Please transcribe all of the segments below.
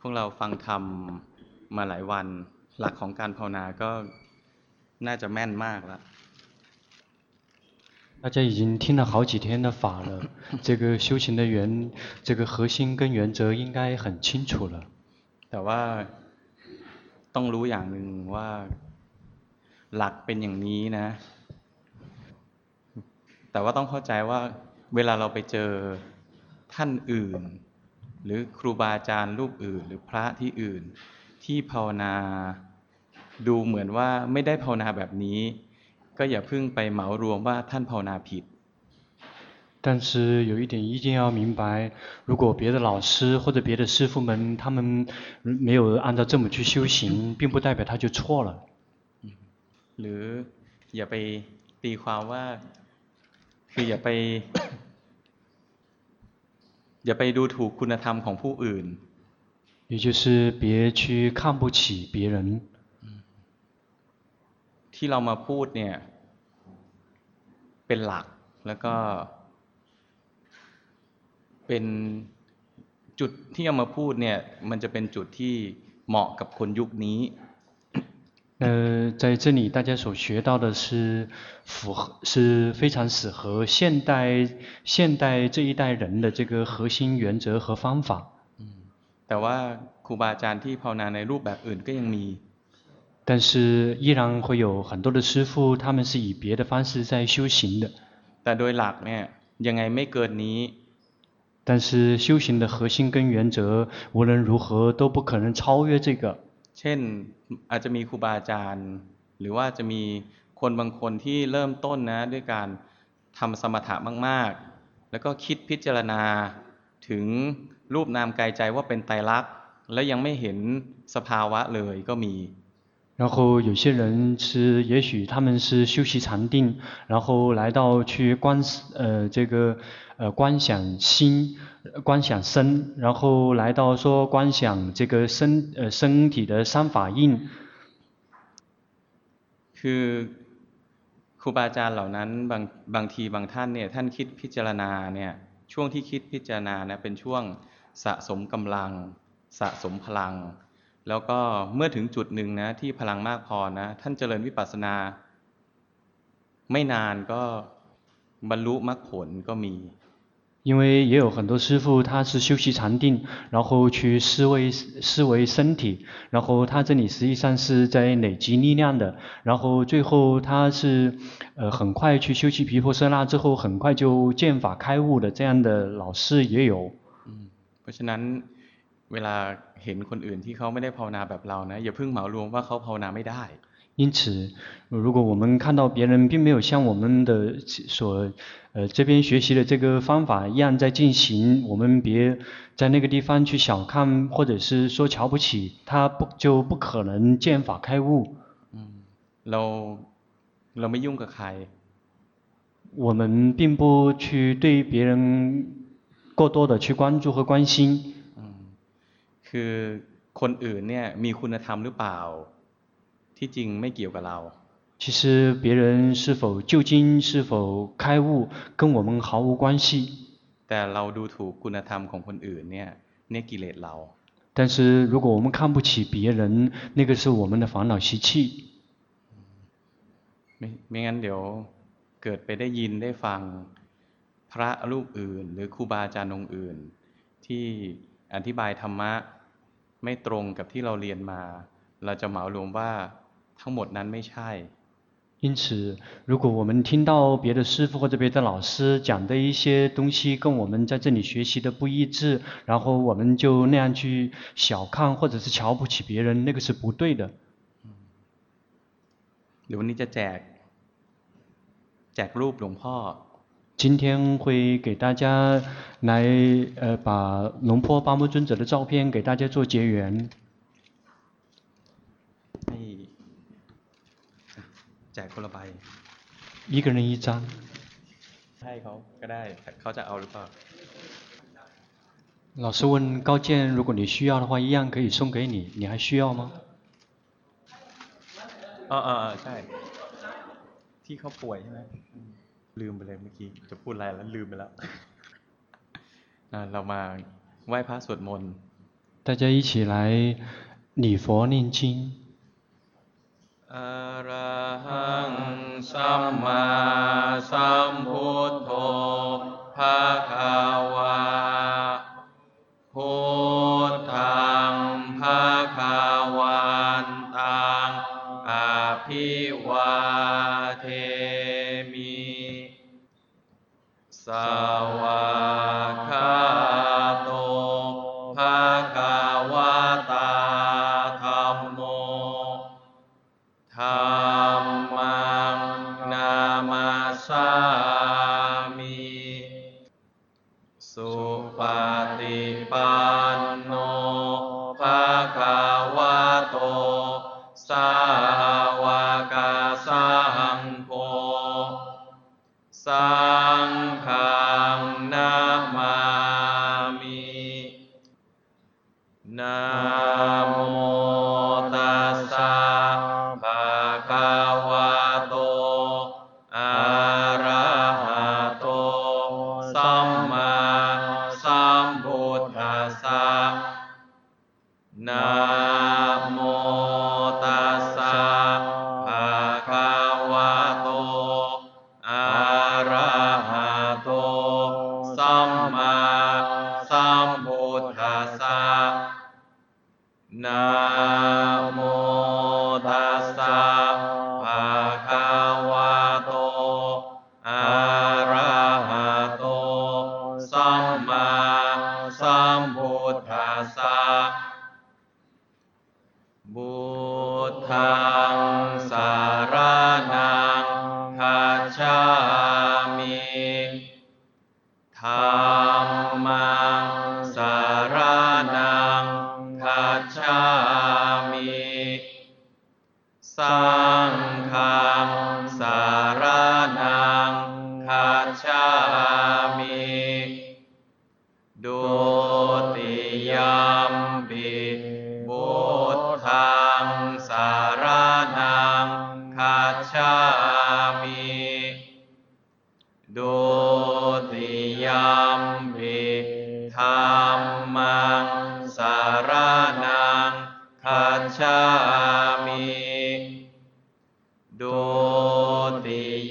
พวกเราฟังธรรมมาหลายวัน หลักของการภาวนาก็น่าจะแม่นมากแล้ว大家已经听了好几天的法了，这个修行的原，这个核心跟原则应该很清楚了。แต่ว่าต้องรู้อย่างหนึ่งว่าหลักเป็นอย่างนี้นะ แต่ว่าต้องเข้าใจว่าเวลาเราไปเจอท่านอื่น หรือครูบาอาจารย์รูปอื่น หรือพระที่อื่น ที่ภาวนา ดูเหมือนว่าไม่ได้ภาวนาแบบนี้ก็อย่าพึ่งไปเหมารวมว่าท่านภาวนาผิด。但是有一点一定要明白，如果别的老师或者别的师父们，他们没有按照这么去修行，并不代表他就错了。หรืออย่าไปตีความว่าคืออย่าไป อย่าไปดูถูกคุณธรรมของผู้อื่น。也就是别去看不起别人。ที่เรามาพูดเนี่ยเป็นหลักแล้วก็เป็นจุดที่เอามาพูดเนี่ยมันจะเป็นจุดที่เหมาะกับคนยุคนี้ 呃，在这里大家所学到的是符合，是非常适合现代现代这一代人的这个核心原则和方法。แต่ว่าครูบาอาจารย์ที่ภาวนาในรูปแบบอื่นก็ยังมี但是依然会有很多的师父，他们是以别的方式在修行的。但โดยหลักเนี่ยยังไงไม่เกินนี้。但是修行的核心跟原则，无论如何都不可能超越这个。 เช่นอาจจะมีครูบาอาจารย์ หรือว่าจะมีคนบางคนที่เริ่มต้นนะด้วยการทำสมถะมาก ๆ แล้วก็คิดพิจารณา ถึงรูปนามกายใจว่าเป็นไตรลักษณ์ แล้วยังไม่เห็นสภาวะเลยก็มี 然后有些人是，也许他们是修习禅定，然后来到去观，呃，这个，呃，观想心，观想身，然后来到说观想这个身，呃，身体的三法印。คือครูบาอาจารย์เหล่านั้นบางบางทีบางท่านเนี่ยท่านคิดพิจารณาเนี่ยช่วงที่คิดพิจารณานะเป็นช่วงสะสมกำลังสะสมพลัง แล้วก็เมื่อถึงจุดหนึ่งนะที่พลังมากพอนะท่านเจริญวิปัสสนา ไม่นานก็บรรลุมรรคผลก็มี因为也有很多师父，他是修习禅定，然后去思维思维身体，然后他这里实际上是在累积力量的，然后最后他是呃很快去修习毗婆舍那之后，很快就见法开悟的这样的老师也有。嗯，เพราะฉะนั้น เวลาเห็นคนอื่นที่เขาไม่ได้ภาวนาแบบเรานะอย่าเพิ่งเหมารวมว่าเขาภาวนาไม่ได้因此，如果我们看到别人并没有像我们的所呃这边学习的这个方法一样在进行，我们别在那个地方去小看或者是说瞧不起他，不就不可能见法开悟。嗯，เราเราไม่ยุ่งกับใคร。我们并不去对别人过多的去关注和关心。 嗯，คือคนอื่นเนี่ยมีคุณธรรมหรือเปล่าที่จริงไม่เกี่ยวกับเรา其实别人是否究竟是否开悟，跟我们毫无关系。แต่เราดูถูกคุณธรรมของคนอื่นเนี่ยเนี่ยกิเลสเรา但是如果我们看不起别人，那个是我们的烦恼习气。ไม่ไม่งั้นเดี๋ยวเกิดไปได้ยินได้ฟังพระรูปอื่น หรือครูบาอาจารย์องค์อื่น ที่อธิบายธรรมะ ไม่ตรงกับที่เราเรียนมา เราจะเหมารวมว่าทั้งหมดนั้นไม่ใช่因此，如果我们听到别的师父或者别的老师讲的一些东西跟我们在这里学习的不一致，然后我们就那样去小看或者是瞧不起别人，那个是不对的。เดี๋ยววันนี้จะแจกแจกรูปหลวงพ่อ 今天会给大家来，呃，把龙坡巴木尊者的照片给大家做结缘。แจกคนละใบ一个人一张ให้เขาก็ได้เขาจะเอาหรือเปล่า老师问高健，如果你需要的话，一样可以送给你，你还需要吗？อ๋ออ๋อใช่ที่เขาป่วยใช่ไหม ลืมไปเลยเมื่อกี้ จะพูดอะไรแล้วลืมไปแล้วเรามาไหว้พระสวดมนต์大家一起来礼佛念经อรหังสัมมาสัม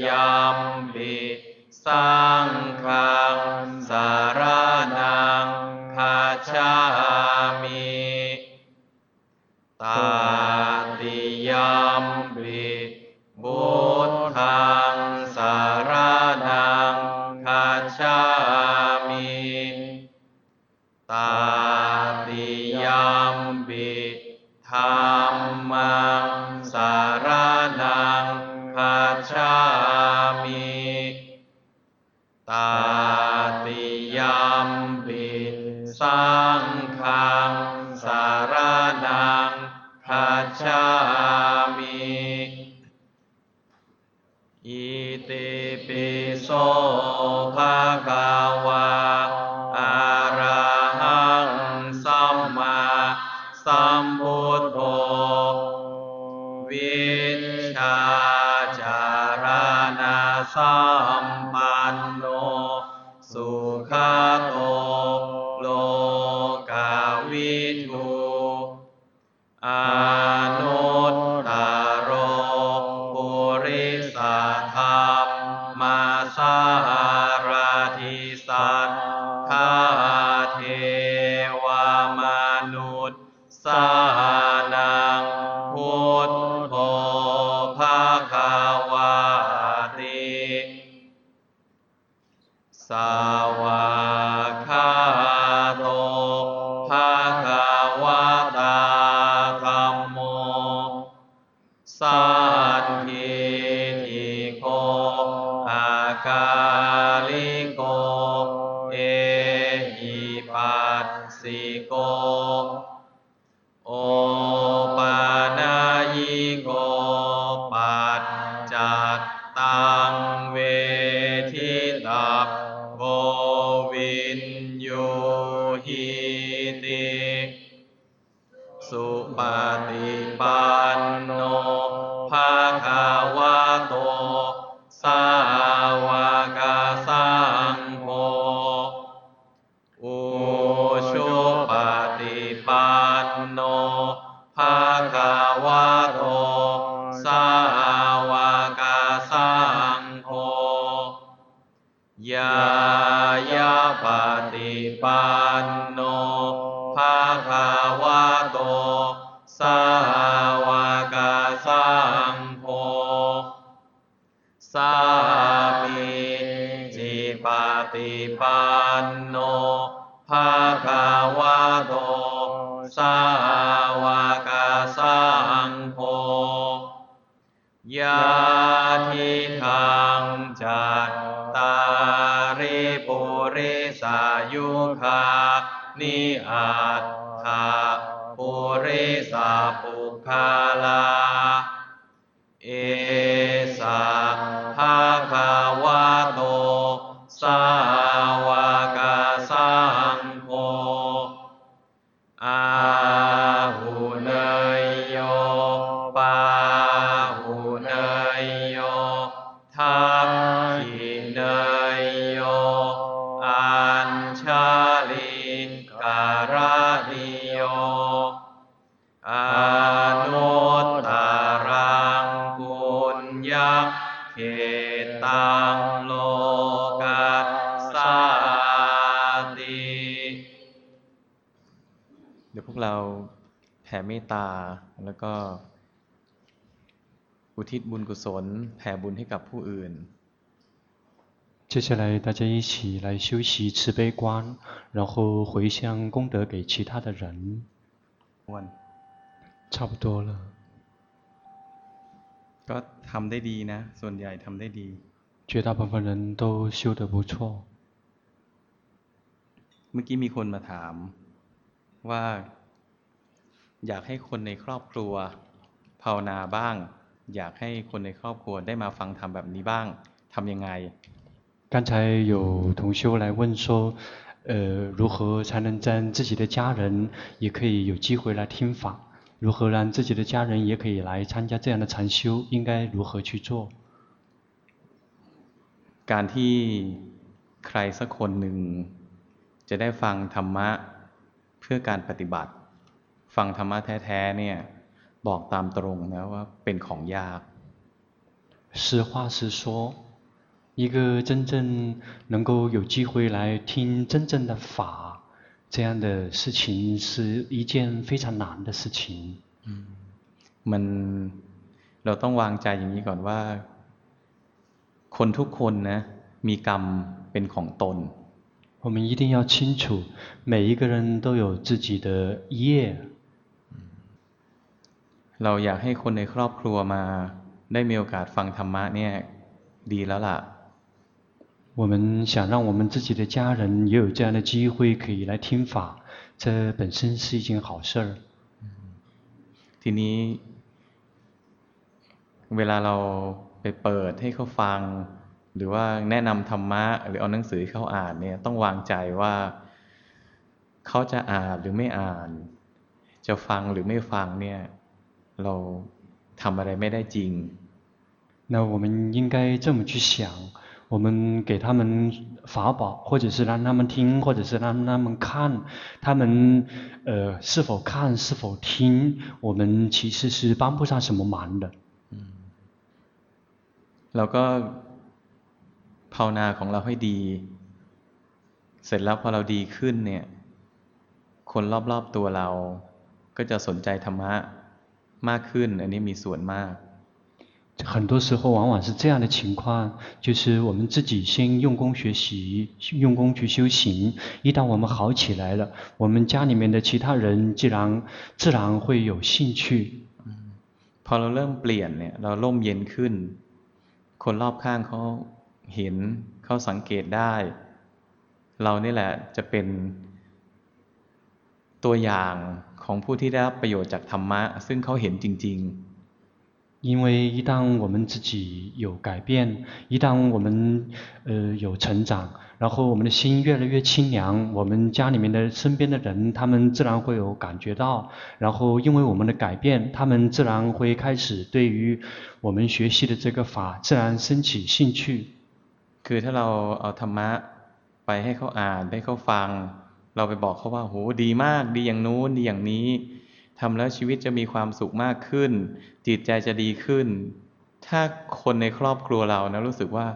ยัมปิสัง สาราธิสัทธาายปฏิปันโนภาคาวาโต อัตถาปุริสาปุคา ดี๋ยวพวกเราแผ่เมตตา แล้วก็อุทิศบุญกุศล แผ่บุญให้กับผู้อื่น 接下来，大家一起来修习慈悲观，然后回向功德给其他的人。 วัน 差不多了， ก็ทำได้ดีนะ ส่วนใหญ่ทำได้ดี 绝大部分人都修得不错。 เมื่อกี้มีคนมาถาม ว่า อยากให้คนในครอบครัวภาวนาบ้าง อยากให้คนในครอบครัวได้มาฟังธรรมแบบนี้บ้างทำยังไง 刚才有同修来问说，呃，如何才能让自己的家人也可以有机会来听法？如何让自己的家人也可以来参加这样的禅修？应该如何去做？ การที่ใครสักคนหนึ่ง จะได้ฟังธรรมะเ พื่อการปฏิบัติ ฟังธรรมะแท้ๆเนี่ยบอกตามตรงนะว่าเป็นของยาก 实话实说，一个真正能够有机会来听真正的法，这样的事情是一件非常难的事情。 มันเราต้องวางใจอย่างนี้ก่อนว่า คนทุกคนนะมีกรรมเป็นของตน 我们一定要清楚，每一个人都有自己的业。 เราอยากให้คนในครอบครัวมาได้มีโอกาสฟังธรรมะเนี่ยดีแล้วล่ะ 我们想让我们自己的家人也有这样的机会可以来听法，这本身是一件好事儿。 ทีนี้ เวลาเราไปเปิดให้เขาฟัง หรือว่าแนะนำธรรมะ หรือเอาหนังสือให้เขาอ่านเนี่ยต้องวางใจว่า เขาจะอ่านหรือไม่อ่าน จะฟังหรือไม่ฟังเนี่ยเราทำอะไรไม่ได้จริง 那我们应该这么去想：我们给他们法宝，或者是让他们听，或者是让他们看，他们呃是否看是否听，我们其实是帮不上什么忙的。 เราก็ ภาวนาของเราให้ดี เสร็จแล้วพอเราดีขึ้นเนี่ย คนรอบๆตัวเรา ก็จะสนใจธรรมะมากขึ้น อันนี้มีส่วนมาก 很多时候往往是这样的情况，就是我们自己先用功学习，用功去修行。一旦我们好起来了，我们家里面的其他人自然自然会有兴趣。 พอเราเริ่มเปลี่ยนเนี่ย เราร่มเย็นขึ้น คนรอบข้างเขา เห็นเขาสังเกตได้ เรานี่แหละจะเป็นตัวอย่างของผู้ที่ได้รับประโยชน์จากธรรมะ ซึ่งเขาเห็นจริง ๆ 因为一旦我们自己有改变，一旦我们呃有成长，然后我们的心越来越清凉，我们家里面的身边的人，他们自然会有感觉到，然后因为我们的改变，他们自然会开始对于我们学习的这个法自然升起兴趣。 คือถ้าเราเอาธรรมะไปให้เขาอ่านให้เขาฟัง เราไปบอกเขาว่าโหดีมาก ดีอย่างนู้นดีอย่างนี้ทำแล้วชีวิตจะมีความสุขมากขึ้น จิตใจจะดีขึ้น ถ้าคนในครอบครัวเรานะรู้สึกว่า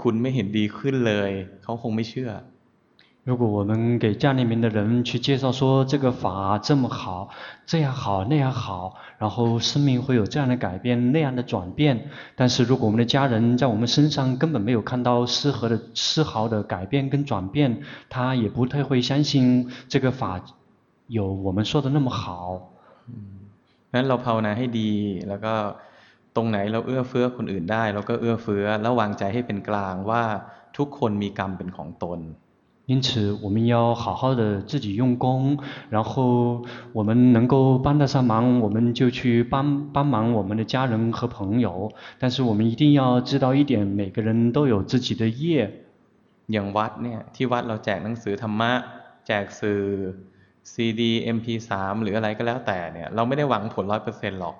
คุณไม่เห็นดีขึ้นเลย เขาคงไม่เชื่อ 如果我们给家里面的人去介绍说这个法这么好，这样好那样好，然后生命会有这样的改变那样的转变，但是如果我们的家人在我们身上根本没有看到丝毫的丝毫的改变跟转变，他也不太会相信这个法有我们说的那么好。นั้นเราภาวนาให้ดีแล้วก็ตรงไหนเราเอื้อเฟื้อคนอื่นได้เราก็เอื้อเฟื้อแล้ววางใจให้เป็นกลางว่าทุกคนมีกรรมเป็นของตน 因此，我们要好好的自己用功，然后我们能够帮得上忙，我们就去帮帮忙我们的家人和朋友。但是我们一定要知道一点，每个人都有自己的业。อย่างวัดเนี่ยที่วัดเราแจกหนังสือธรรมะแจกสื่อ CD MP3 หรืออะไรก็แล้วแต่เนี่ยเราไม่ได้หวังผลร้อยเปอร์เซ็นต์หรอก。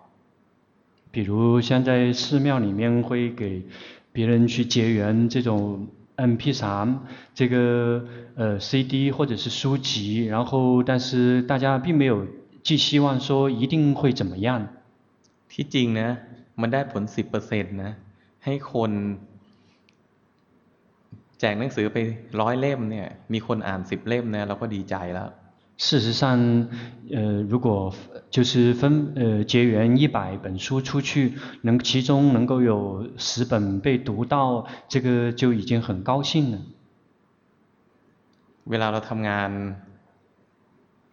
比如像在寺庙里面会给别人去结缘这种。 MP3 这个呃 CD 或者是书籍，然后但是大家并没有寄希望说一定会怎么样。ที่จริงนะมันได้ผลสิบเปอร์เซ็นต์นะให้คนแจกหนังสือไปร้อยเล่มเนี่ยมีคนอ่านสิบเล่มนะเราก็ดีใจแล้ว。 事实上，呃，如果就是分呃结缘一百本书出去，能其中能够有十本被读到，这个就已经很高兴了。เวลาเราทำงาน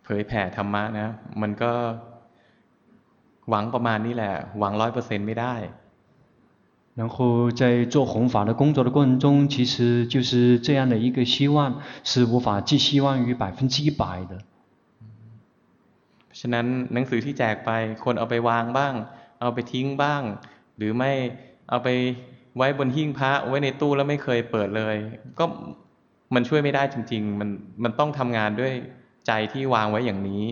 เผยแผ่ธรรมะนะมันก็หวังประมาณนี้แหละหวังร้อยเปอร์เซ็นต์ไม่ได้。然后在做弘法的工作的过程中，其实就是这样的一个希望，是无法寄希望于百分之一百的。 ฉะนั้นหนังสือที่แจกไปคนเอาไปวางบ้าง เอาไปทิ้งบ้าง หรือไม่เอาไปไว้บนหิ้งพระไว้ในตู้แล้วไม่เคยเปิดเลย ก็มันช่วยไม่ได้จริง ๆ มันมันต้องทำงานด้วยใจที่วางไว้อย่างนี้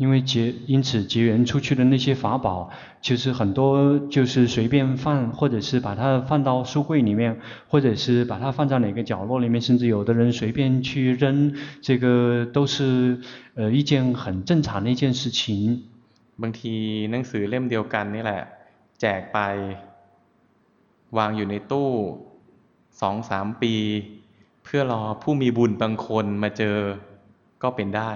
因为结因此结缘出去的那些法宝，就是很多就是随便放，或者是把它放到书柜里面，或者是把它放在哪个角落里面，甚至有的人随便去扔，这个都是呃一件很正常的一件事情。บางทีหนังสือเล่มเดียวกันนี่แหละแจกไปวางอยู่ในตู้สองสามปีเพื่อรอผู้มีบุญบางคนมาเจอก็เป็นได้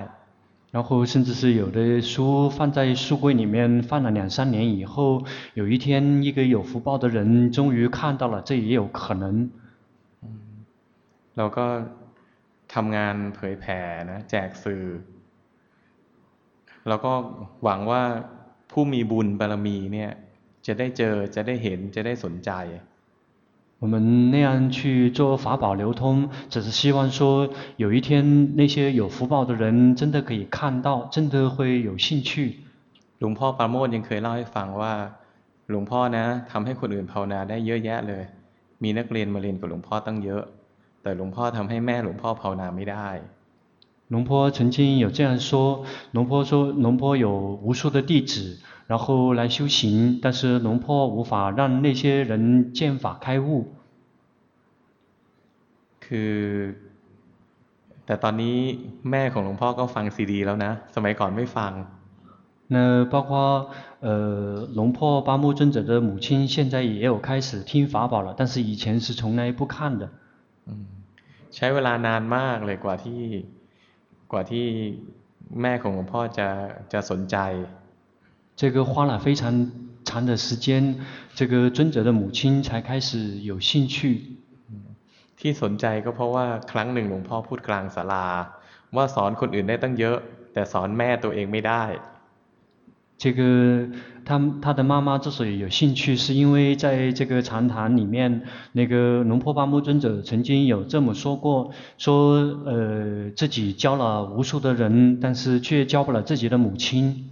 然后甚至是有的书放在书柜里面放了两三年以后，有一天一个有福报的人终于看到了，这也有可能。เราก็ทำงานเผยแผ่นะแจกสื่อเราก็หวังว่าผู้มีบุญบารมีเนี่ยจะได้เจอจะได้เห็นจะได้สนใจ 我们那样去做法宝流通，只是希望说，有一天那些有福报的人真的可以看到，真的会有兴趣。หลวงพ่อปราโมทยังเคยเล่าให้ฟังว่าหลวงพ่อนะทำให้คนอื่นภาวนาได้เยอะแยะเลย มีนักเรียนมาเรียนกับหลวงพ่อตั้งเยอะ แต่หลวงพ่อทำให้แม่หลวงพ่อภาวนาไม่ได้龙坡曾经有这样说，龙坡说龙坡有无数的弟子。然后来修行，但是龙坡无法让那些人见法开悟。 คือแต่ตอนนี้แม่ของหลวงพ่อก็ฟังซีดีแล้วนะสมัยก่อนไม่ฟัง。那包括呃龙坡巴木尊者的母亲现在也有开始听法宝了，但是以前是从来不看的。ใช้เวลานานมากเลยกว่าที่กว่าที่แม่ของหลวงพ่อจะจะสนใจ。这个花了非常长的时间，这个尊者的母亲才开始有兴趣。 ที่สนใจก็เพราะว่าครั้งหนึ่งหลวงพ่อพูดกลางศาลาว่าสอนคนอื่นได้ตั้งเยอะแต่สอนแม่ตัวเองไม่ได้。这个他他的妈妈之所以有兴趣，是因为在这个禅堂里面，那个龙坡巴木尊者曾经有这么说过，说呃自己教了无数的人，但是却教不了自己的母亲。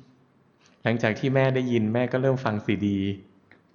หลังจากที่แม่ได้ยินแม่ก็เริ่มฟังซีดี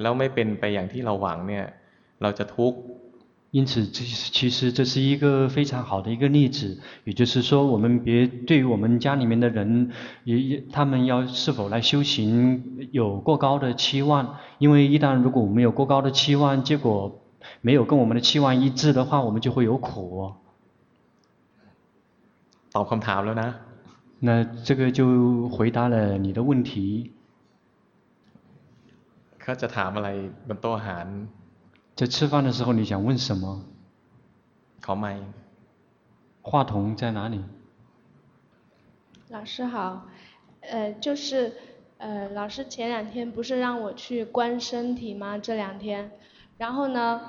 แล้วไม่เป็นไปอย่างที่เราหวังเนี่ยเราจะทุกข์ 因此，这其实这是一个非常好的一个例子。也就是说，我们别对我们家里面的人，也也他们要是否来修行有过高的期望，因为一旦如果我们有过高的期望，结果没有跟我们的期望一致的话，我们就会有苦。ตอบคำถามแล้วนะ。那这个就回答了你的问题。 เขาจะถามอะไรบนโต๊ะอาหาร在吃饭的时候，你想问什么？好麦。话筒在哪里？老师好，呃，就是，呃，老师前两天不是让我去观身体吗？这两天，然后呢，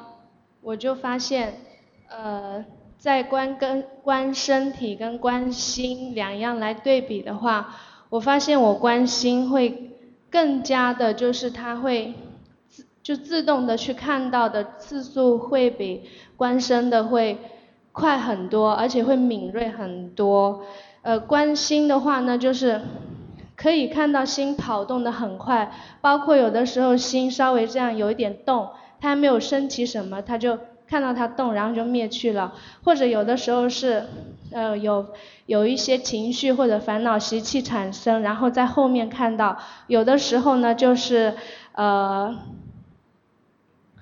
我就发现，呃，在观跟观身体跟观心两样来对比的话，我发现我观心会 更加的，就是它会自。就自动的去看到的次数会比观身的会快很多，而且会敏锐很多。呃，观心的话呢，就是可以看到心跑动的很快，包括有的时候心稍微这样有一点动，它还没有升起什么，它就看到它动，然后就灭去了。或者有的时候是，呃，有有一些情绪或者烦恼习气产生，然后在后面看到。有的时候呢，就是，呃。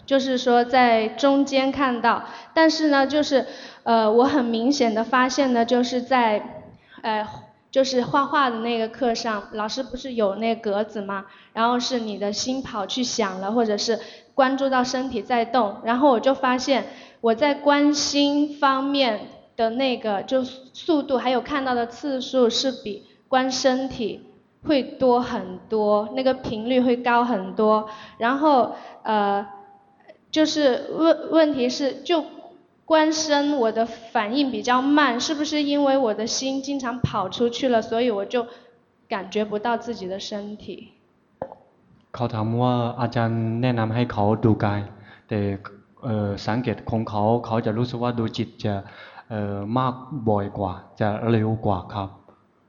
就是说在中间看到，但是呢，就是呃，我很明显的发现呢，就是在呃，就是画画的那个课上，老师不是有那格子吗？然后是你的心跑去想了，或者是关注到身体在动，然后我就发现我在关心方面的那个就速度还有看到的次数是比观身体会多很多，那个频率会高很多，然后呃。就是问问题是就关身我的反应比较慢，是不是因为我的心经常跑出去了，所以我就感觉不到自己的身体。 เขาถามว่าอาจารย์แนะนำให้เขาดูกาย แต่สังเกตของเขาเขาจะรู้สึกว่าดูจิตจะมากบ่อยกว่า จะเร็วกว่าครับ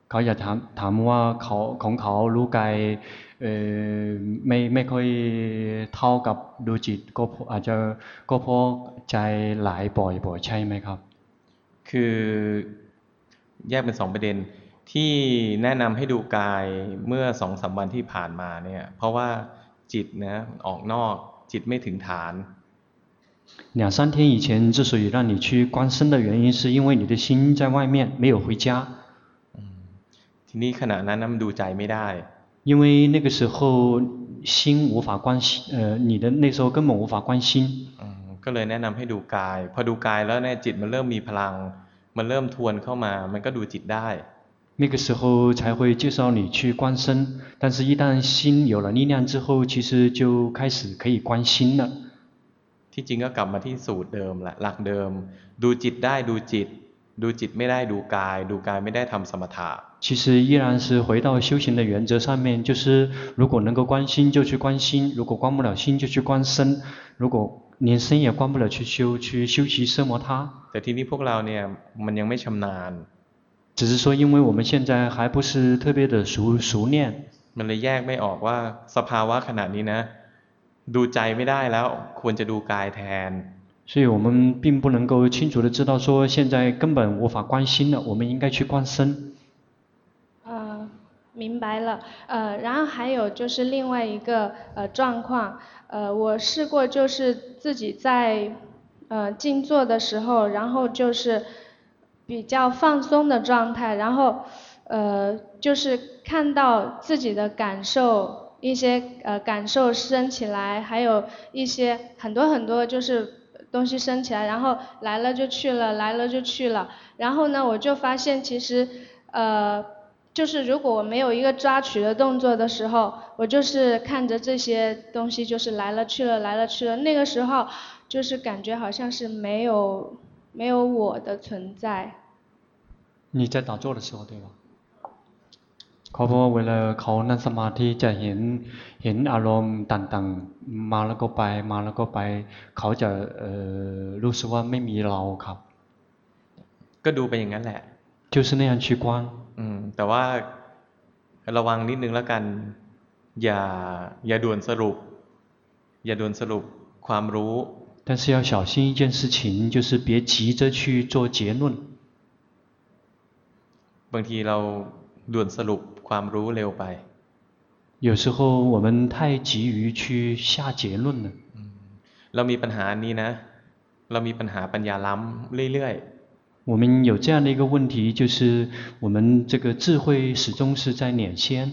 เขาอยากถามถามว่าเขาของเขารู้กายไม่ไม่ค่อยเท่ากับดูจิต ก็อาจจะก็เพราะใจหลายบ่อยๆใช่ไหมครับ คือแยกเป็นสองประเด็น ที่แนะนำให้ดูกายเมื่อสองสามวันที่ผ่านมาเนี่ยเพราะว่าจิตนะออกนอกจิตไม่ถึงฐาน两三天以前之所以让你去观身的原因是因为你的心在外面没有回家ทีนี้ขณะนั้นมันดูใจไม่ได้因为那个时候心无法观心，呃，你的那时候根本无法观心。嗯，ก็เลยแนะนำให้ดูกายพอดูกายแล้วเนี่ยจิตมันเริ่มมีพลังมันเริ่มทวนเข้ามามันก็ดูจิตได้ 那个时候才会介绍你去观身，但是一旦心有了力量之后，其实就开始可以观心了。ที่จริงก็กลับมาที่สูตรเดิมแหละหลักเดิมดูจิตได้ดูจิตดูจิตไม่ได้ดูกายดูกายไม่ได้ทำสมถะ其实依然是回到修行的原则上面，就是如果能够观心就去观心，如果观不了心就去观身，如果连身也观不了去修去修习奢摩他。แต่ทีนี้พวกเราเนี่ยมันยังไม่ชำนาญ 只是说因为我们现在还不是特别的熟熟练，มันเลยแยกไม่ออกว่าสภาวะขณะนี้นะดูใจไม่ได้แล้วควรจะดูกายแทน所以我们并不能够清楚的知道说现在根本无法观心了，我们应该去观身。明白了，呃，然后还有就是另外一个呃状况，呃，我试过就是自己在呃静坐的时候，然后就是 比较放松的状态，然后呃就是看到自己的感受，一些呃感受升起来，还有一些很多很多就是东西升起来，然后来了就去了，来了就去了，然后呢我就发现其实呃。就是如果我没有一个抓取的动作的时候，我就是看着这些东西就是来了去了，来了去了，那个时候就是感觉好像是没有没有我的存在。你在打坐的时候对吧？เขาบอกว่าเวลาเขานั่งสมาธิจะเห็นเห็นอารมณ์ต่างๆมาแล้วก็ไปมาแล้วก็ไปเขาจะรู้สึกว่าไม่มีเราครับ ก็ดูไปอย่างนั้นแหละ就是那样去观อืมแต่ว่าระวังนิดนึงแล้วกัน อย่าอย่าด่วนสรุป อย่าด่วนสรุปความรู้ 但是要小心一件事情，就是别急着去做结论。บางทีเราด่วนสรุปความรู้เร็วไป。有时候我们太急于去下结论了。เรามีปัญหานี้นะเรามีปัญหาปัญญาล้ำเรื่อยๆ。我们有这样的一个问题，就是我们这个智慧始终是在领先。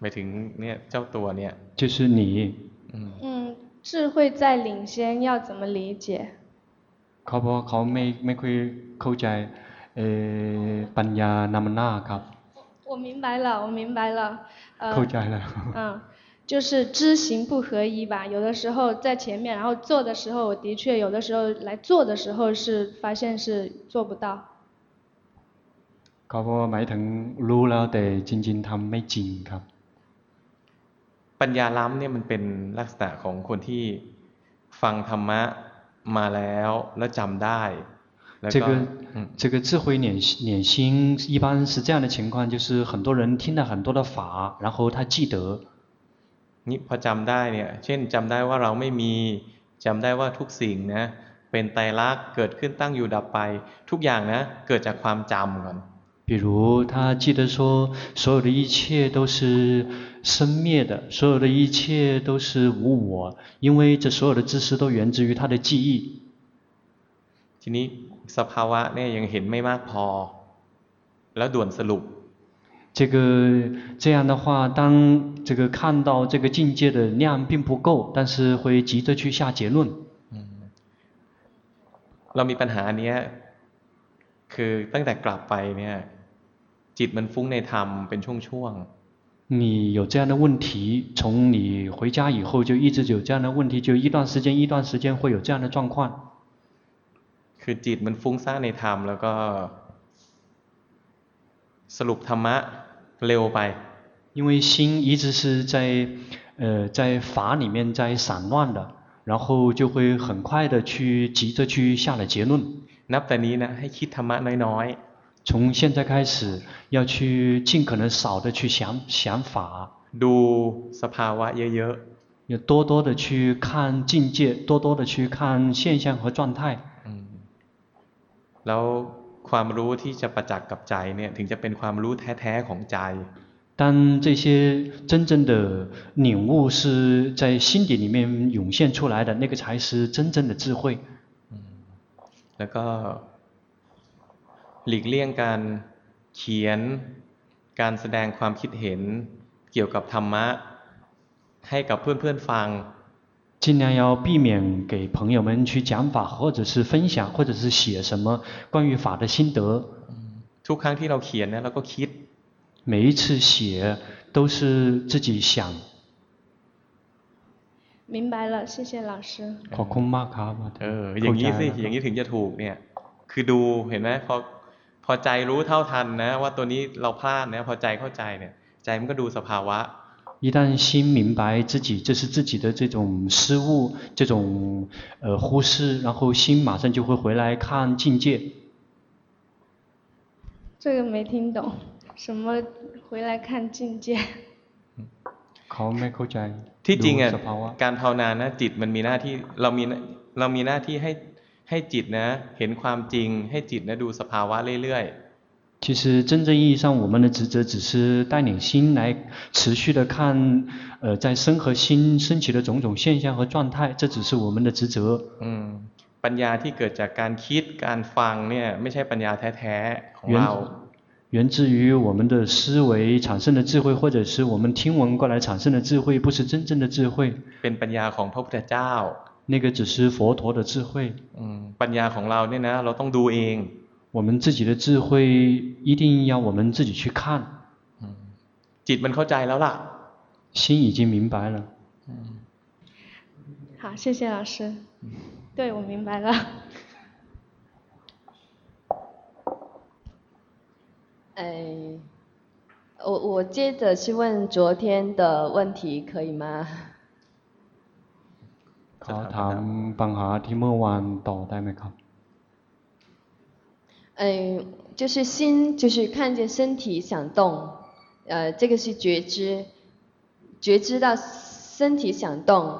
หมายถึงเนี่ยเจ้าตัวเนี่ย。就是你。嗯， 智慧在领先要怎么理解？เขาบอกเขาไม่ไม่ค่อยเข้าใจเอ่อปัญญานำหน้าครับ。我明白了，我明白了。呃。เข้าใจแล้ว。嗯，就是知行不合一吧。有的时候在前面，然后做的时候，我的确有的时候来做的时候是发现是做不到。เขาบอกหมายถึงรู้แล้วแต่จริงๆทำไม่จริงครับ。 ปัญญาล้ำเนี่ยมันเป็นลักษณะของคนที่ฟังธรรมะมาแล้วแล้วจำได้这个这个智慧点点心一般是这样的情况，就是很多人听了很多的法，然后他记得。นี่พอจำได้เนี่ยเช่นจำได้ว่าเราไม่มีจำได้ว่าทุกสิ่งนะเป็นไตรลักษณ์เกิดขึ้นตั้งอยู่ดับไปทุกอย่างนะเกิดจากความจำก่อน。 比如他记得说，所有的一切都是生灭的，所有的一切都是无我，因为这所有的知识都源自于他的记忆。ทีนี้สภาวะเนี่ยยังเห็นไม่มากพอแล้วด่วนสรุป。这个这样的话，当这个看到这个境界的量并不够，但是会急着去下结论。เรามีปัญหาเนี้ยคือตั้งแต่กลับไปเนี่ย จิตมันฟุ้งในธรรมเป็นช่วงๆ。你有这样的问题，从你回家以后就一直有这样的问题，就一段时间一段时间会有这样的状况。คือจิตมันฟุ้งซ่านในธรรมแล้วก็สรุปธรรมะเร็วไป。因为心一直是在呃在法里面在散乱的，然后就会很快的去急着去下了结论。นับแต่นี้นะให้คิดธรรมะน้อยๆ。 从现在开始要去尽可能少的去想想法。ดูสภาวะเยอะๆ。要多多的去看境界，多多的去看现象和状态。แล้วความรู้ที่จะประจักษ์กับใจเนี่ยถึงจะเป็นความรู้แท้ๆของใจ。当这些真正的领悟是在心底里面涌现出来的，那个才是真正的智慧。แล้วก็ หลีกเลี่ยงการเขียนการแสดงความคิดเห็นเกี่ยวกับธรรมะให้กับเพื่อนๆฟัง。尽量要避免给朋友们去讲法，或者是分享，或者是写什么关于法的心得。ทุกครั้งที่เราเขียนเนี่ยเราก็คิด。每一次写都是自己想。明白了，谢谢老师。ขอบคุณมากครับ。เอออย่างนี้สิอย่างนี้ถึงจะถูกเนี่ยคือดูเห็นไหมพอ พอใจรู้เท่าทันนะว่าตัวนี้เราพลาดนะพอใจเข้าใจเนี่ยใจมันก็ดูสภาวะ。一旦心明白自己这是自己的这种失误，这种呃忽视，然后心马上就会回来看境界。这个没听懂，什么回来看境界？เขาไม่เข้าใจ。ที่จริงอ่ะการภาวนานะจิตมันมีหน้าที่เรามีเรามีหน้าที่ให้ ให้จิตนะเห็นความจริงให้จิตนะดูสภาวะเรื่อยๆ。其实真正意义上，我们的职责只是带领心来持续的看，呃，在身和心升起的种种现象和状态，这只是我们的职责。嗯，ปัญญาที่เกิดจากการคิดการฟังเนี่ยไม่ใช่ปัญญาแท้ๆของเรา。源自于我们的思维产生的智慧，或者是我们听闻过来产生的智慧，不是真正的智慧。เป็นปัญญาของพระพุทธเจ้า。 那个只是佛陀的智慧。嗯，ปัญญาของเราเนี่ยนะเราต้องดูเอง。我们自己的智慧一定要我们自己去看。จิตมันเข้าใจแล้วล่ะ。心已经明白了。好，谢谢老师。对，我明白了。哎，我我接着去问昨天的问题，可以吗？ ขอถามปัญหาที่เมื่อวานต่อได้ไหมครับ？嗯，就是心，就是看见身体想动，呃，这个是觉知，觉知到身体想动，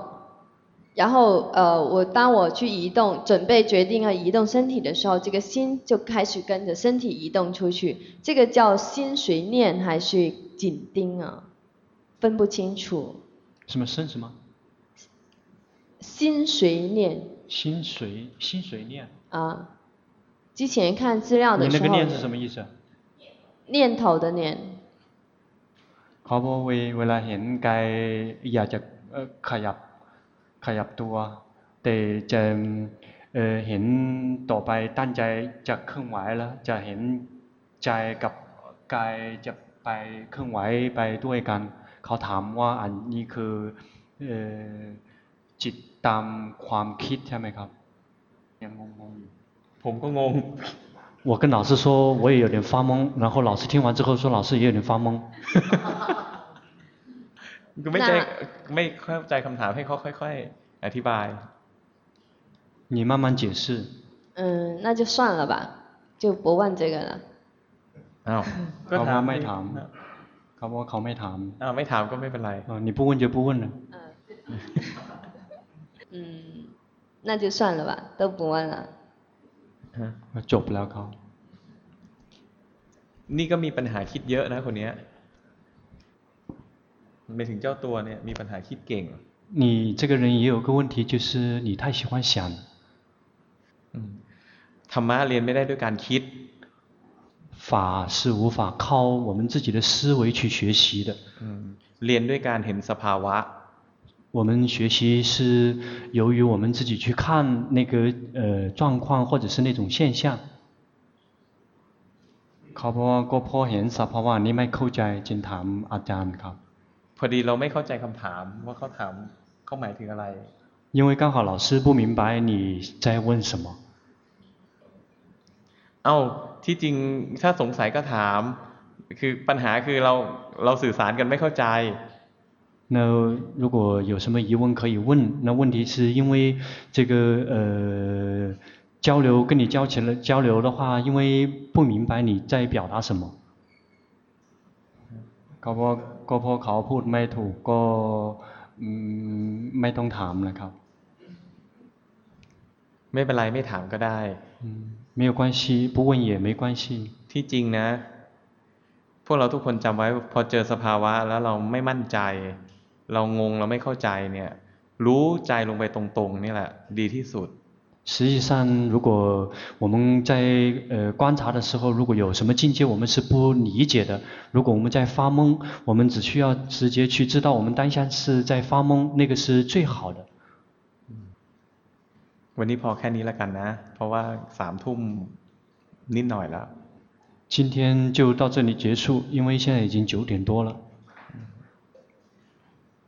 然后呃，我当我去移动，准备决定要移动身体的时候，这个心就开始跟着身体移动出去。这个叫心随念还是紧盯啊？分不清楚。什么身什么？ 心随念。心随心随念。啊，之前看资料的时候。你那个念是什么意思？念头的念。เขาบอกเวลาเห็นกายอยากจะขยับขยับตัวแต่จะเเห็นต่อไปตั้งใจจะเคลื่อนไหวแล้วจะเห็นใจกับกายจะไปเคลื่อนไหวไปด้วยกันเขาถามว่าอันนี้คือ จิตตามความคิดใช่ไหมครับยังงงๆอยู่ผมก็งง我跟老师说我也有点发懵，然后老师听完之后说老师也有点发懵。ไม่ใจไม่เข้าใจคำถามให้เขาค่อยๆอธิบาย你慢慢解释。嗯，那就算了吧，就不问这个了。อ้าวเขาบอกไม่ถามเขาบอกเขาไม่ถามอ้าวไม่ถามก็ไม่เป็นไร你不问就不问了。嗯， 那就算了吧，都不问了。จบแล้วเขา นี่ก็มีปัญหาคิดเยอะนะคนนี้ไม่ถึงเจ้าตัวเนี่ยมีปัญหาคิดเก่ง你这个人也有个问题，就是你太喜欢想。ธรรมะเรียนไม่ได้ด้วยการคิด法是无法靠我们自己的思维去学习的。เรียนด้วยการเห็นสภาวะ 我们学习是由于我们自己去看那个呃状况或者是那种现象。เขาบอกว่าก็พอเห็นสภาวะนี้ไม่เข้าใจจึงถามอาจารย์ครับพอดีเราไม่เข้าใจคำถามว่าเขาถามเขาหมายถึงอะไร因为刚好老师不明白你在问什么เอ้าที่จริงถ้าสงสัยก็ถามคือปัญหาคือเราเราสื่อสารกันไม่เข้าใจ 那如果有什么疑问可以问，那问题是因为这个呃交流跟你交起了交流的话，因为不明白你在表达什么。ก็เพราะก็เพราะเขาพูดไม่ถูกก็ไม่ต้องถามนะครับไม่เป็นไรไม่ถามก็ได้没有关系不问也没关系ที่จริงนะ พวกเราทุกคนจำไว้พอเจอสภาวะแล้วเราไม่มั่นใจ เรางงเราไม่เข้าใจเนี่ยรู้ใจลงไปตรงๆนี่แหละดีที่สุด实际上，如果我们在呃观察的时候，如果有什么境界我们是不理解的，如果我们在发懵，我们只需要直接去知道我们当下是在发懵，那个是最好的。วันนี้พอแค่นี้แล้วกันนะเพราะว่าสามทุ่มนิดหน่อยแล้ว今天就到这里结束，因为现在已经九点多了。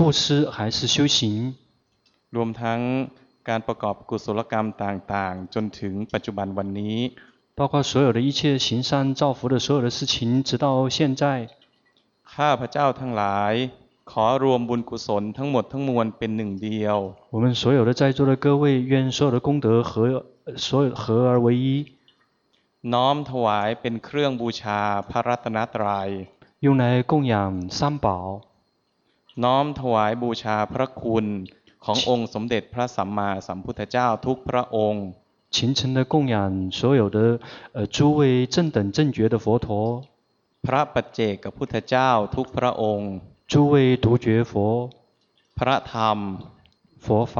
布施还是修行，รวมทั้งการประกอบกุศลกรรมต่างๆ จนถึงปัจจุบันวันนี้包括所有的一切行善造福的所有的事情，直到现在，ข้าพเจ้าทั้งหลาย ขอรวมบุญกุศลทั้งหมดทั้งมวลเป็นหนึ่งเดียว我们所有的在座的各位，愿所有的功德合所有合而为一，น้อมถวายเป็นเครื่องบูชาพระรัตนตรัย用来供养三宝 น้อมถวายบูชาพระคุณขององค์สมเด็จพระสัมมาสัมพุทธเจ้าทุกพระองค์虔诚的供养所有的呃诸位正等正觉的佛陀พระปัจเจกพุทธเจ้าทุกพระองค์诸位独觉佛พระธรรม佛法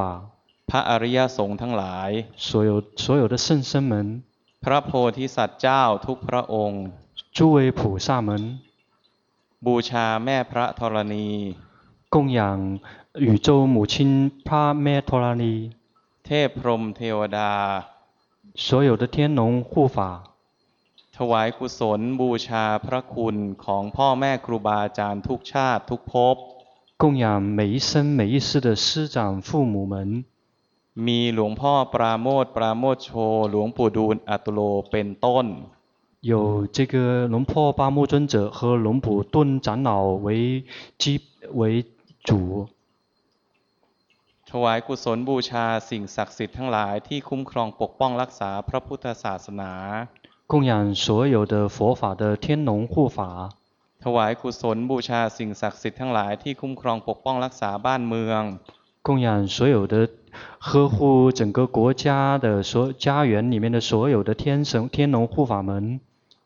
พระอริยสงฆ์ทั้งหลาย所有所有的圣僧们พระโพธิสัตว์เจ้าทุกพระองค์诸位菩萨们บูชาแม่พระธรณี 供养宇宙母亲พระแม่ธรณีเทพพรหมเทวดา所有的天龙护法ถวายกุศลบูชาพระคุณของพ่อแม่ครูบาอาจารย์ทุกชาติทุกภพ供养每一生每一世的师长父母们 มีหลวงพ่อปราโมทย์ปราโมทย์โช หลวงปู่ดูลย์อัตุโลเป็นต้น 有这个龙破巴木尊者和龙普顿长老为基为 主， ถวายกุศลบูชาสิ่งศักดิ์สิทธิ์ทั้งหลายที่คุ้มครองปกป้องรักษาพระพุทธศาสนา 供养所有的佛法的天龙护法， ถวายกุศลบูชาสิ่งศักดิ์สิทธิ์ทั้งหลายที่คุ้มครองปกป้องรักษาบ้านเมือง 供养所有的呵护整个国家的所家园里面的所有的天神天龙护法们，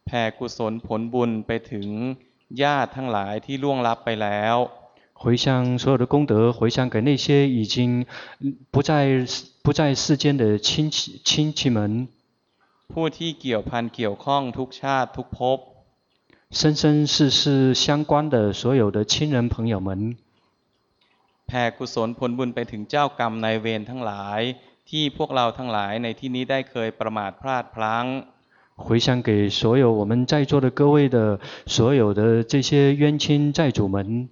แผ่กุศลผลบุญไปถึงญาติทั้งหลายที่ล่วงลับไปแล้ว 回向所有的功德，回向给那些已经嗯不在不在世间的亲戚亲戚们， ผู้ที่เกี่ยวพันเกี่ยวข้องทุกชาติทุกภพ 生生世世相关的所有的亲人朋友们， แผ่กุศลผลบุญไปถึงเจ้ากรรมนายเวรทั้งหลาย ที่พวกเราทั้งหลายในที่นี้ได้เคยประมาทพลาดพลั้ง 回向给所有我们在座的各位的所有的这些冤亲债主们，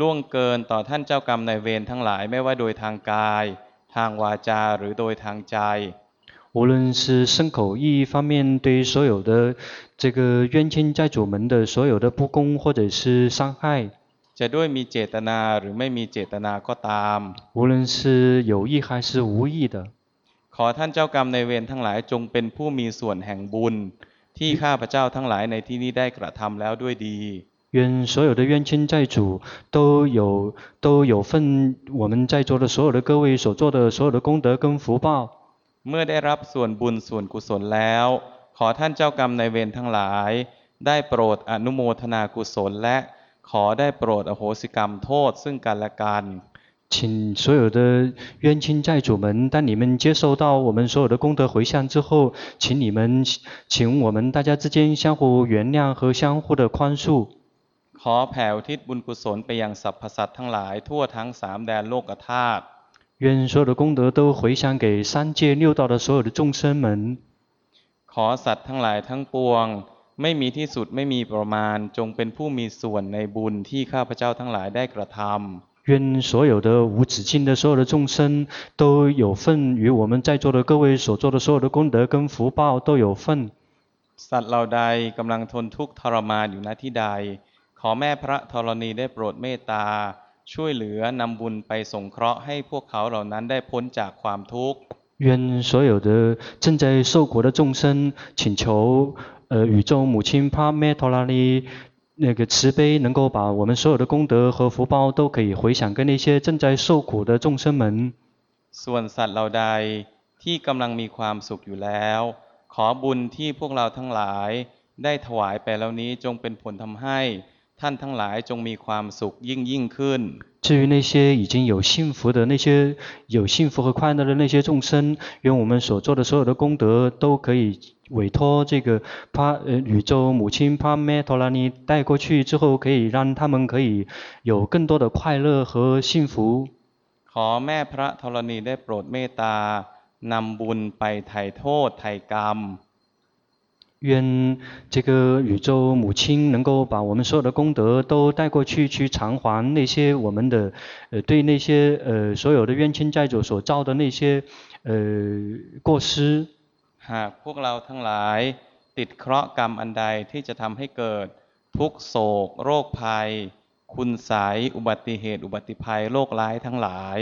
ล่วงเกินต่อท่านเจ้ากรรมนายเวรทั้งหลายไม่ว่าโดยทางกาย ทางวาจาหรือโดยทางใจ 无论是身口意方面对所有的这个冤亲债主们的所有的不公或者是伤害， จะด้วยมีเจตนาหรือไม่มีเจตนาก็ตาม 无论是有意还是无意的， ขอท่านเจ้ากรรมนายเวรทั้งหลายจงเป็นผู้มีส่วนแห่งบุญ ที่ข้าพเจ้าทั้งหลายในที่นี้ได้กระทำแล้วด้วยดี 愿所有的冤亲债主都有都有份我们在座的所有的各位所做的所有的功德跟福报。 เมื่อได้รับส่วนบุญส่วนกุศลแล้ว ขอท่านเจ้ากรรมนายเวรทั้งหลาย ได้โปรดอนุโมทนากุศลและขอได้โปรดอโหสิกรรมโทษซึ่งกันและกัน 请所有的冤亲债主们，当你们接受到我们所有的功德回向之后，请你们请我们大家之间相互原谅和相互的宽恕。 ขอแผ่อุทิศบุญกุศลไปยังสรรพสัตว์ทั้งหลายทั่วทั้งสามแดนโลกธาตุ 愿所有的功德都回向给三界六道的所有的众生们。 ขอสัตว์ทั้งหลายทั้งปวง ไม่มีที่สุดไม่มีประมาณ จงเป็นผู้มีส่วนในบุญที่ข้าพเจ้าทั้งหลายได้กระทำ 愿所有的无止境的所有的众生都有份与我们在座的各位所做的所有的功德跟福报都有份。 สัตว์เหล่าใดกำลังทนทุกข์ทรมานอยู่ณที่ใด ขอแม่พระธรณีได้โปรดเมตตา ช่วยเหลือนำบุญไปสงเคราะห์ให้พวกเขาเหล่านั้นได้พ้นจากความทุกข์ 愿所有的正在受苦的众生，请求呃宇宙母亲帕梅托拉利那个慈悲，能够把我们所有的功德和福报都可以回向给那些正在受苦的众生们。 ส่วนสัตว์เหล่าใดที่กำลังมีความสุขอยู่แล้ว ขอบุญที่พวกเราทั้งหลายได้ถวายไปแล้วนี้จงเป็นผลทำให้ ท่านทั้งหลายจงมีความสุขยิ่งยิ่งขึ้น 至于那些已经有幸福的那些有幸福和快乐的那些众生，愿我们所做的所有的功德都可以委托这个帕呃宇宙母亲帕梅托拉尼带过去之后，可以让他们可以有更多的快乐和幸福。 ขอแม่พระธรณีได้โปรดเมตตานำบุญไปไถ่โทษไถ่กรรม 愿这个宇宙母亲能够把我们所有的功德都带过去，去偿还那些我们的，呃，对那些呃所有的冤亲债主所造的那些呃过失。 หากพวกเราทั้งหลายติดเคราะห์กรรมอันใดที่จะทำให้เกิด ทุกข์โศก โรคภัย คุณไสยอุบัติเหตุ อุบัติภัยโรคร้ายทั้งหลาย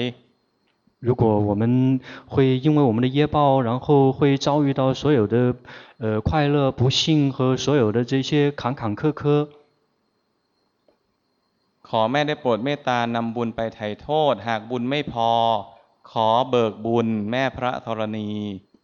如果我们会因为我们的业报，然后会遭遇到所有的呃快乐、不幸和所有的这些坎坎坷坷， ขอแม่ได้โปรดเมตตานำบุญไปไถ่โทษ หากบุญไม่พอ ขอเบิกบุญแม่พระธรณี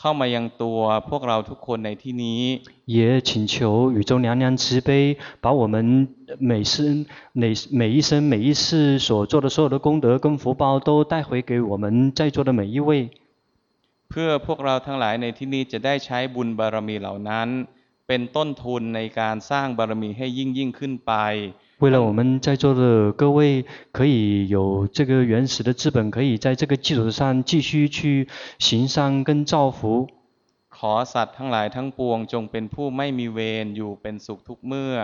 เข้ามายังตัวพวกเราทุกคนในที่นี้ 也请求宇宙娘娘慈悲，把我们每生每每一生每一世所做的所有的功德跟福报都带回给我们在座的每一位。 เพื่อพวกเราทั้งหลายในที่นี้จะได้ใช้บุญบารมีเหล่านั้น เ เป็นต้นทุนในการสร้างบารมีให้ยิ่งยิ่งขึ้นไป 为了我们在座的各位可以有这个原始的资本，可以在这个基础上继续去行善跟造福。ขอสัตว์ทั้งหลายทั้งปวงจงเป็นผู้ไม่มีเวรอยู่เป็นสุขทุกเมื่อ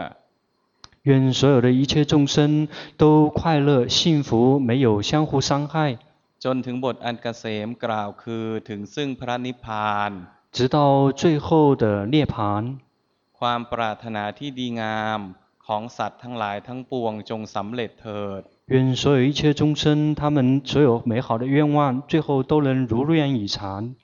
愿所有的一切众生都快乐幸福，没有相互伤害。 จนถึงบทอันเกษมกล่าวคือถึงซึ่งพระนิพพาน 直到最后的涅槃。 ความปรารถนาที่ดีงาม ของสัตว์ทั้งหลายทั้งปวงจงสำเร็จเถิด 愿所有一切众生，他们所有美好的愿望，最后都能如愿以偿。